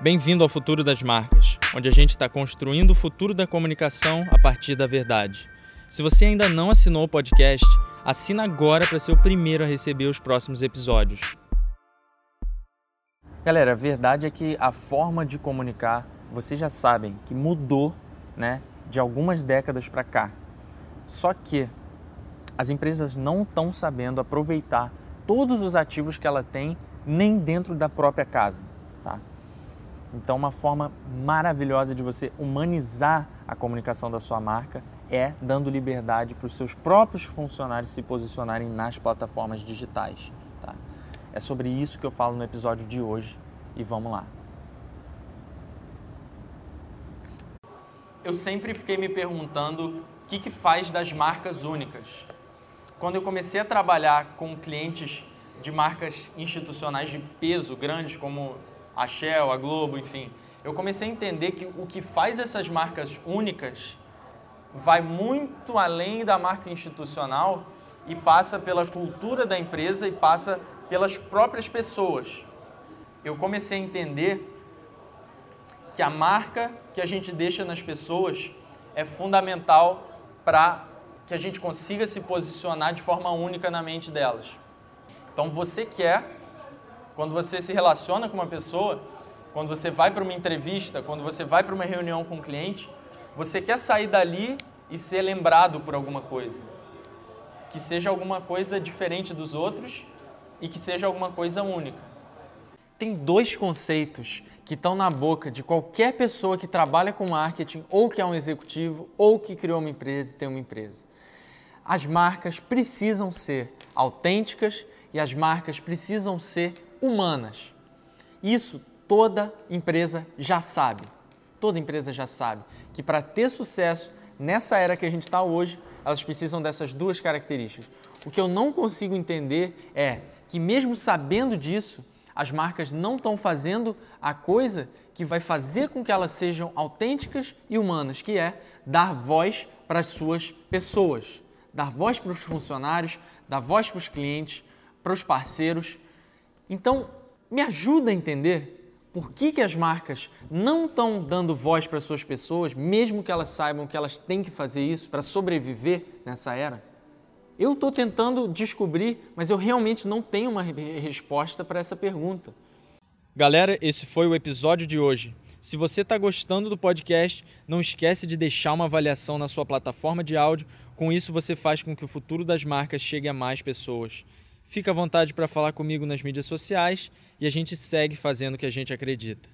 Bem-vindo ao Futuro das Marcas, onde a gente está construindo o futuro da comunicação a partir da verdade. Se você ainda não assinou o podcast, assina agora para ser o primeiro a receber os próximos episódios. Galera, a verdade é que a forma de comunicar, vocês já sabem que mudou, né, de algumas décadas para cá. Só que as empresas não estão sabendo aproveitar todos os ativos que ela tem nem dentro da própria casa, tá? Então, uma forma maravilhosa de você humanizar a comunicação da sua marca é dando liberdade para os seus próprios funcionários se posicionarem nas plataformas digitais. Tá? É sobre isso que eu falo no episódio de hoje e vamos lá. Eu sempre fiquei me perguntando o que, que faz das marcas únicas. Quando eu comecei a trabalhar com clientes de marcas institucionais de peso grandes como a Shell, a Globo, enfim, eu comecei a entender que o que faz essas marcas únicas vai muito além da marca institucional e passa pela cultura da empresa e passa pelas próprias pessoas. Eu comecei a entender que a marca que a gente deixa nas pessoas é fundamental para que a gente consiga se posicionar de forma única na mente delas. Então você quer quando você se relaciona com uma pessoa, quando você vai para uma entrevista, quando você vai para uma reunião com um cliente, você quer sair dali e ser lembrado por alguma coisa. Que seja alguma coisa diferente dos outros e que seja alguma coisa única. Tem dois conceitos que estão na boca de qualquer pessoa que trabalha com marketing, ou que é um executivo, ou que criou uma empresa e tem uma empresa. As marcas precisam ser autênticas e as marcas precisam ser humanas. Isso toda empresa já sabe. Toda empresa já sabe que para ter sucesso nessa era que a gente está hoje, elas precisam dessas duas características. O que eu não consigo entender é que, mesmo sabendo disso, as marcas não estão fazendo a coisa que vai fazer com que elas sejam autênticas e humanas, que é dar voz para as suas pessoas, dar voz para os funcionários, dar voz para os clientes, para os parceiros então, me ajuda a entender por que, que as marcas não estão dando voz para suas pessoas, mesmo que elas saibam que elas têm que fazer isso para sobreviver nessa era? Eu estou tentando descobrir, mas eu realmente não tenho uma resposta para essa pergunta. Galera, esse foi o episódio de hoje. Se você está gostando do podcast, não esquece de deixar uma avaliação na sua plataforma de áudio. Com isso, você faz com que o futuro das marcas chegue a mais pessoas. Fica à vontade para falar comigo nas mídias sociais e a gente segue fazendo o que a gente acredita.